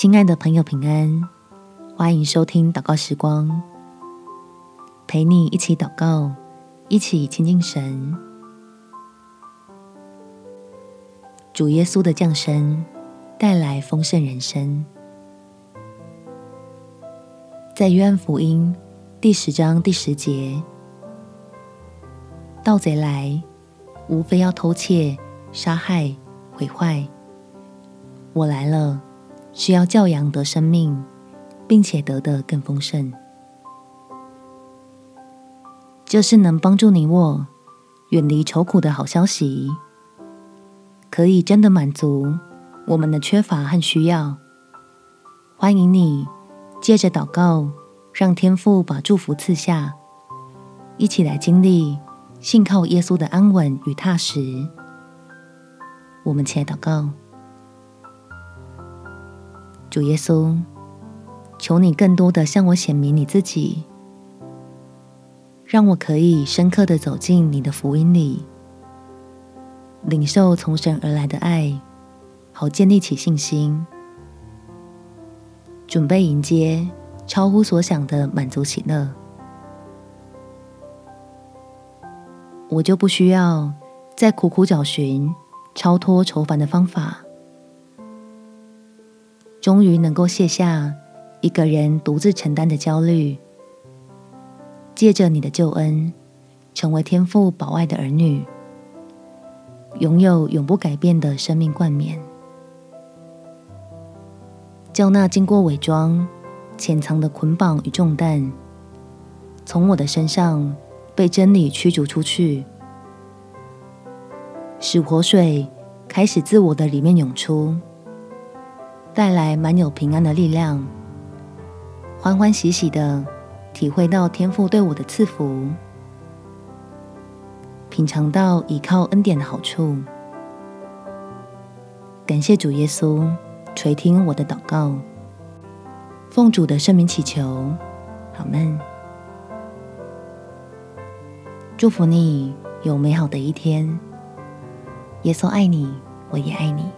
亲爱的朋友，平安！欢迎收听祷告时光，陪你一起祷告，一起亲近神。主耶稣的降生带来丰盛人生。在约翰福音第十章第十节，盗贼来，无非要偷窃、杀害、毁坏。我来了。需要教养得生命，并且得的更丰盛。这是能帮助你我远离愁苦的好消息，可以真的满足我们的缺乏和需要。欢迎你借着祷告，让天父把祝福赐下，一起来经历信靠耶稣的安稳与踏实。我们起来祷告。主耶稣，求你更多的向我显明你自己，让我可以深刻的走进你的福音里，领受从神而来的爱，好建立起信心，准备迎接超乎所想的满足喜乐。我就不需要再苦苦找寻超脱愁烦的方法。终于能够卸下一个人独自承担的焦虑，借着你的救恩，成为天父宝爱的儿女，拥有永不改变的生命冠冕，叫那经过伪装、潜藏的捆绑与重担，从我的身上被真理驱逐出去，使活水开始自我的里面涌出。带来满有平安的力量，欢欢喜喜的体会到天父对我的赐福，品尝到倚靠恩典的好处。感谢主耶稣垂听我的祷告，奉主的圣名祈求，阿们。祝福你有美好的一天。耶稣爱你，我也爱你。